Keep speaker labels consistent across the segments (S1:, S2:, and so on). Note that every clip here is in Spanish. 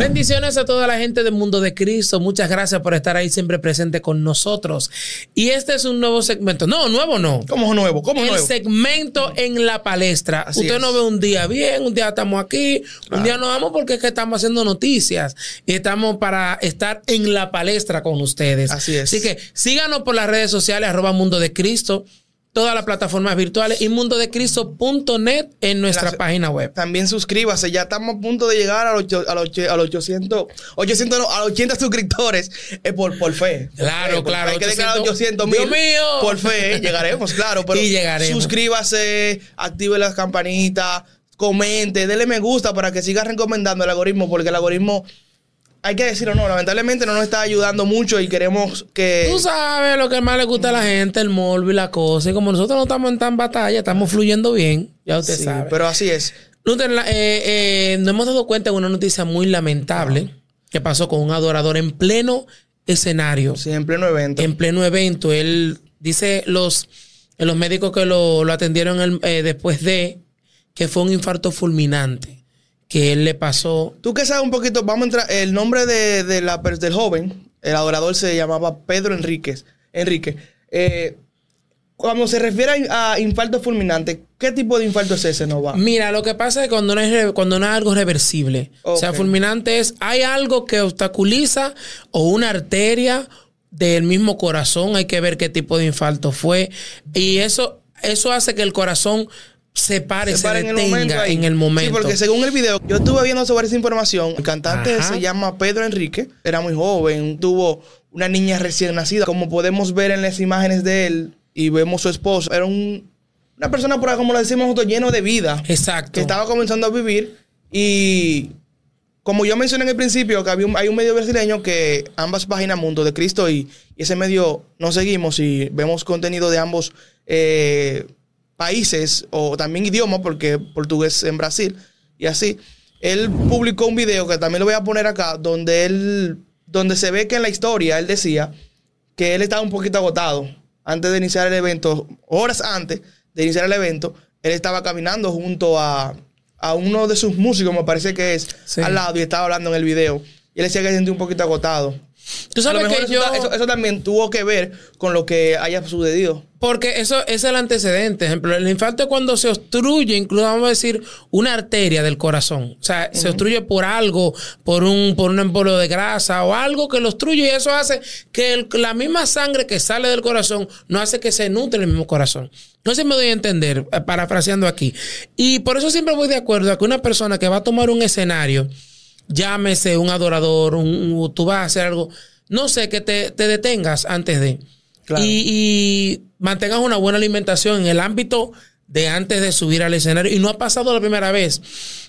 S1: Bendiciones a toda la gente del mundo de Cristo. Muchas gracias por estar ahí siempre presente con nosotros. Y este es un nuevo segmento. No, nuevo no.
S2: ¿Cómo nuevo? ¿Cómo
S1: El
S2: nuevo?
S1: segmento en la palestra.
S2: Así
S1: Usted
S2: es.
S1: no ve un día bien, un día estamos aquí, un día nos vamos porque es que estamos haciendo noticias y estamos para estar en la palestra con ustedes.
S2: Así es.
S1: Así que síganos por las redes sociales, arroba Mundo de Cristo, todas las plataformas virtuales y mundodecristo.net en nuestra página web.
S2: También suscríbase, ya estamos a punto de llegar a los, a los, a los 800, 800 no, a los 80 suscriptores eh, por, por fe. Por
S1: Claro,
S2: fe,
S1: claro.
S2: Hay que llegar a
S1: 800.
S2: 800 mil.
S1: Dios mío.
S2: Por fe, eh, llegaremos, claro. Pero
S1: Y llegaremos.
S2: Suscríbase, active las campanitas, comente, dele me gusta para que siga recomendando el algoritmo, porque el algoritmo, hay que decirlo, no, lamentablemente no nos está ayudando mucho y queremos que...
S1: Tú sabes lo que más le gusta a la gente, el morbo y la cosa. Y como nosotros no estamos en tan batalla, estamos fluyendo bien, ya usted
S2: Sí,
S1: sabe.
S2: pero así es.
S1: Luther, eh, eh, nos hemos dado cuenta de una noticia muy lamentable que pasó con un adorador en pleno escenario,
S2: Sí, en pleno evento.
S1: en pleno evento. Él dice los, los médicos que lo, lo atendieron el- eh, después de que fue un infarto fulminante que él le pasó.
S2: Tú que sabes un poquito, vamos a entrar. El nombre de, de la, del joven, el adorador se llamaba Pedro Enríquez. Enrique. Eh, cuando se refiere a, a infarto fulminante, ¿qué tipo de infarto es ese, Nova?
S1: Mira, lo que pasa es que cuando no es, cuando no es algo reversible, o sea, fulminante es, hay algo que obstaculiza o una arteria del mismo corazón, hay que ver qué tipo de infarto fue. Y eso, eso hace que el corazón se pare, se,
S2: para
S1: detenga
S2: ahí.
S1: en el momento.
S2: Sí, porque según el video, yo estuve viendo sobre esa información. El cantante
S1: Ajá.
S2: se llama Pedro Enrique, era muy joven, tuvo una niña recién nacida. Como podemos ver en las imágenes de él y vemos su esposo, era un- una persona, por como lo decimos nosotros, lleno de vida.
S1: Exacto.
S2: que estaba comenzando a vivir y como yo mencioné en el principio que había un- hay un medio brasileño que ambas páginas Mundo de Cristo y, y ese medio nos seguimos y vemos contenido de ambos eh, países o también idiomas porque portugués en Brasil y así él publicó un video que también lo voy a poner acá donde él donde se ve que en la historia él decía que él estaba un poquito agotado antes de iniciar el evento, horas antes de iniciar el evento, él estaba caminando junto a, a uno de sus músicos, me parece que es,
S1: Sí.
S2: al lado y estaba hablando en el video. Y él decía que se sentía un poquito agotado.
S1: Tú sabes que
S2: eso,
S1: yo...
S2: ta- eso- eso también tuvo que ver con lo que haya sucedido.
S1: Porque eso es el antecedente. Ejemplo, el infarto es cuando se obstruye, incluso vamos a decir, una arteria del corazón. O sea, se obstruye por algo, por un, por un embolio de grasa o algo que lo obstruye y eso hace que el- la misma sangre que sale del corazón no hace que se nutre el mismo corazón. No sé si me doy a entender, eh, parafraseando aquí. Y por eso siempre voy de acuerdo a que una persona que va a tomar un escenario, llámese un adorador, un- tú vas a hacer algo, no sé, que te, te detengas antes de.
S2: Claro.
S1: Y, y mantengas una buena alimentación en el ámbito de antes de subir al escenario. Y no ha pasado la primera vez.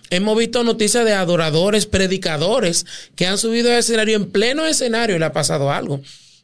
S1: Hemos visto noticias de adoradores, predicadores que han subido al escenario en pleno escenario y le ha pasado algo.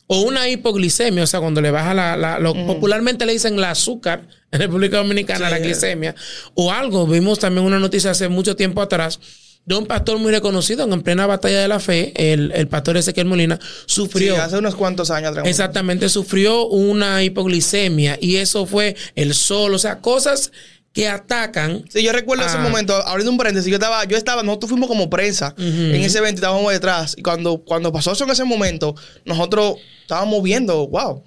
S1: O una hipoglicemia, o sea, cuando le baja la, la- lo popularmente le dicen la azúcar en República Dominicana,
S2: Sí.
S1: la glicemia, o algo. Vimos también una noticia hace mucho tiempo atrás de un pastor muy reconocido en plena batalla de la fe, el, el pastor Ezequiel Molina, sufrió.
S2: Sí, hace unos cuantos años atrás.
S1: Exactamente, sufrió una hipoglicemia y eso fue el sol, o sea, cosas que atacan.
S2: Sí, yo recuerdo ese
S1: Ah.
S2: momento, abriendo un paréntesis, yo estaba, yo estaba, nosotros fuimos como prensa en ese evento y estábamos detrás. Y cuando, cuando pasó eso en ese momento, nosotros estábamos viendo, wow,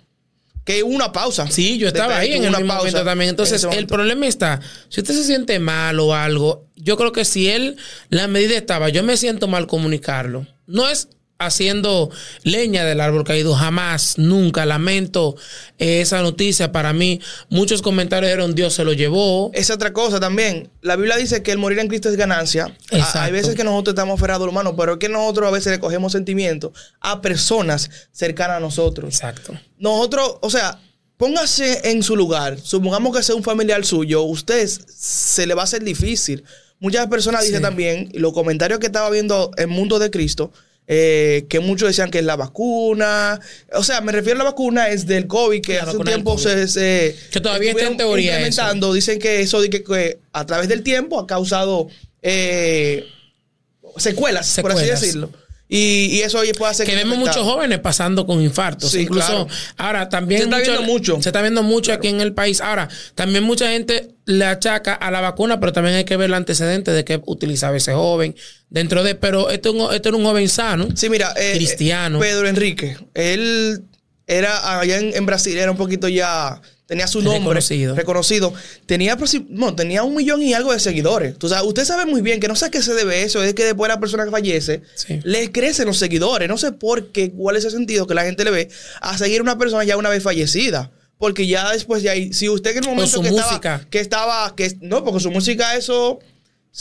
S2: que hubo una pausa.
S1: Sí, yo estaba ahí en el
S2: una
S1: mismo
S2: pausa
S1: momento también.
S2: en
S1: Entonces, el problema está, si usted se siente mal o algo, yo creo que si él, la medida estaba, yo me siento mal comunicarlo. No es haciendo leña del árbol caído, jamás, nunca. Lamento eh, esa noticia. Para mí, muchos comentarios dijeron, Dios se lo llevó.
S2: Es otra cosa también. La Biblia dice que el morir en Cristo es ganancia. A-
S1: Exacto.
S2: Hay veces que nosotros estamos aferrados al humano, pero es que nosotros a veces le cogemos sentimientos a personas cercanas a nosotros.
S1: Exacto.
S2: Nosotros, o sea, póngase en su lugar. Supongamos que sea un familiar suyo, usted se le va a hacer difícil. Muchas personas dicen
S1: Sí.
S2: también, y los comentarios que estaba viendo en Mundo de Cristo, eh, que muchos decían que es la vacuna. O sea, me refiero a la vacuna, es del COVID, que
S1: La
S2: hace un tiempo se, se-
S1: Que todavía está en teoría
S2: implementando. Dicen que eso que, que a través del tiempo ha causado eh, secuelas, por así decirlo. Y, y eso oye, puede hacer
S1: que vemos
S2: afectado.
S1: muchos jóvenes pasando con infartos.
S2: Sí,
S1: Incluso
S2: claro.
S1: ahora también
S2: Se está
S1: mucho-
S2: viendo mucho.
S1: Se está viendo mucho aquí en el país. Ahora, también mucha gente le achaca a la vacuna, pero también hay que ver el antecedente de que utilizaba ese joven dentro de. Pero esto, esto era un joven sano.
S2: Sí, mira, eh,
S1: Cristiano.
S2: Pedro Enrique, él era allá en, en Brasil, era un poquito ya, tenía su nombre
S1: Reconocido.
S2: reconocido. Tenía, no, tenía un millón y algo de seguidores. Sabes, usted sabe muy bien que no sé a qué se debe eso, es que después de la persona que fallece,
S1: Sí.
S2: le crecen los seguidores. No sé por qué, cuál es el sentido que la gente le ve a seguir a una persona ya una vez fallecida. Porque ya después de ahí, si usted en el momento
S1: su
S2: que
S1: música.
S2: estaba, que estaba, que no, porque su música eso,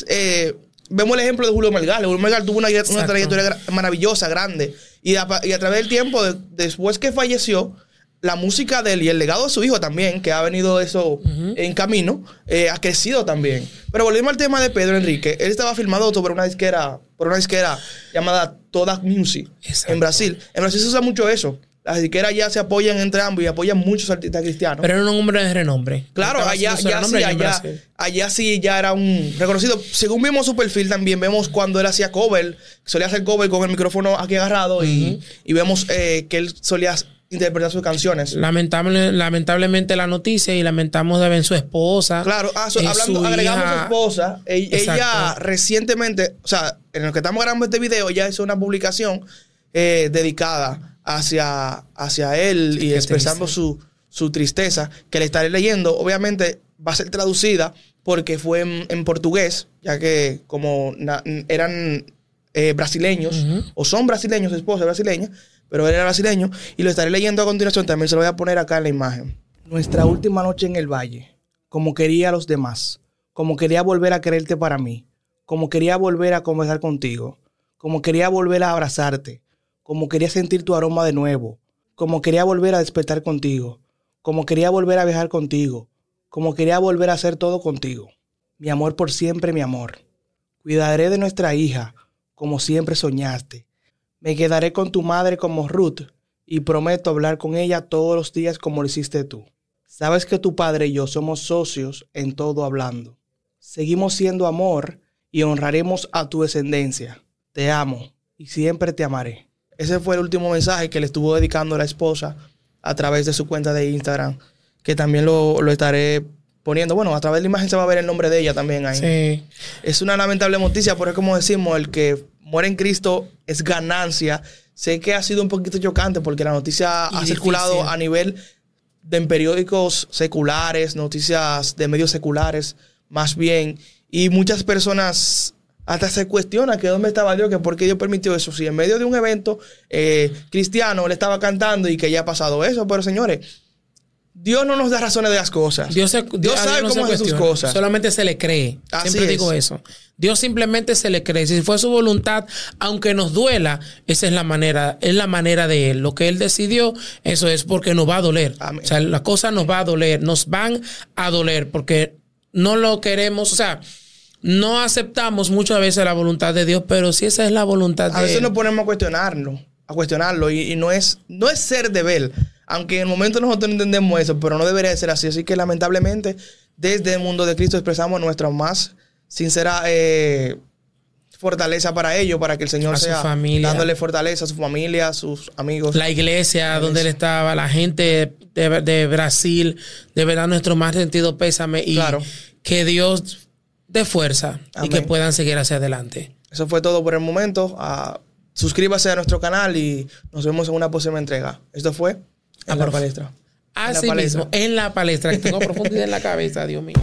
S2: eh, vemos el ejemplo de Julio Melgar. Julio Melgar tuvo una, una trayectoria maravillosa, grande. Y a, y a través del tiempo, de- después que falleció, la música de él y el legado de su hijo también, que ha venido eso en camino, eh, ha crecido también. Pero volvemos al tema de Pedro Enrique. Él estaba filmado sobre una disquera, por una disquera llamada Toda Music
S1: Exacto.
S2: en Brasil. En Brasil se usa mucho eso. Las disqueras ya se apoyan entre ambos y apoyan muchos artistas cristianos.
S1: Pero era un hombre de renombre.
S2: Claro, allá, ya sí,
S1: allá
S2: allá, allá sí ya era un reconocido. Según vimos su perfil también, vemos cuando él hacía cover, solía hacer cover con el micrófono aquí agarrado y, y vemos eh, que él solía interpretar sus canciones.
S1: Lamentable, lamentablemente la noticia y lamentamos de ver su esposa.
S2: Claro, ah, so-
S1: eh,
S2: hablando,
S1: su
S2: agregamos a su
S1: hija.
S2: esposa. e- Ella, recientemente, o sea, en lo que estamos grabando este video, ella hizo una publicación eh, dedicada hacia, hacia él y expresando su, su tristeza, que le estaré leyendo. Obviamente va a ser traducida porque fue en, en portugués, ya que como na- eran eh, brasileños, o son brasileños, su esposa es brasileña, pero él era brasileño, y lo estaré leyendo a continuación, también se lo voy a poner acá en la imagen. Nuestra última noche en el valle, como quería a los demás, como quería volver a quererte para mí, como quería volver a conversar contigo, como quería volver a abrazarte, como quería sentir tu aroma de nuevo, como quería volver a despertar contigo, como quería volver a viajar contigo, como quería volver a hacer todo contigo. Mi amor por siempre, mi amor. Cuidaré de nuestra hija, como siempre soñaste. Me quedaré con tu madre como Ruth y prometo hablar con ella todos los días como lo hiciste tú. Sabes que tu padre y yo somos socios en todo hablando. Seguimos siendo amor y honraremos a tu descendencia. Te amo y siempre te amaré. Ese fue el último mensaje que le estuvo dedicando la esposa a través de su cuenta de Instagram, que también lo, lo estaré poniendo. Bueno, a través de la imagen se va a ver el nombre de ella también ahí.
S1: Sí.
S2: Es una lamentable noticia, porque como decimos, el que muere en Cristo es ganancia. Sé que ha sido un poquito chocante porque la noticia
S1: Y
S2: ha circulado a nivel de en periódicos seculares, noticias de medios seculares, más bien. Y muchas personas hasta se cuestionan que dónde estaba Dios, que por qué Dios permitió eso. Si en medio de un evento eh, cristiano él estaba cantando y que ya ha pasado eso. Pero señores, Dios no nos da razones de las cosas.
S1: Dios, se-
S2: Dios sabe
S1: no
S2: cómo hace sus
S1: cuestiona.
S2: cosas.
S1: Solamente se le cree.
S2: Así
S1: Siempre
S2: es.
S1: digo eso. Dios simplemente se le cree. Si fue su voluntad, aunque nos duela, esa es la manera, es la manera de él. Lo que él decidió, eso es porque nos va a doler.
S2: Amén.
S1: O sea, las cosas nos va a doler, nos van a doler porque no lo queremos, o sea, no aceptamos muchas veces la voluntad de Dios, pero si esa es la voluntad
S2: A
S1: de
S2: veces
S1: él.
S2: nos ponemos a cuestionarlo, a cuestionarlo, y, y no es no es ser de ver, aunque en el momento nosotros no entendemos eso, pero no debería de ser así. Así que lamentablemente, desde el mundo de Cristo expresamos nuestra más sincera eh, fortaleza para ello, para que el Señor
S1: A su
S2: sea
S1: familia.
S2: dándole fortaleza a su familia, a sus amigos.
S1: la iglesia donde él estaba, la gente de, de Brasil, de verdad nuestro más sentido pésame y
S2: Claro.
S1: que Dios dé fuerza y que puedan seguir hacia adelante.
S2: Eso fue todo por el momento. Ah, suscríbase a nuestro canal y nos vemos en una próxima entrega. Esto fue en
S1: Ah,
S2: la palestra.
S1: Así mismo, en la palestra, que tengo profundidad en la cabeza, Dios mío.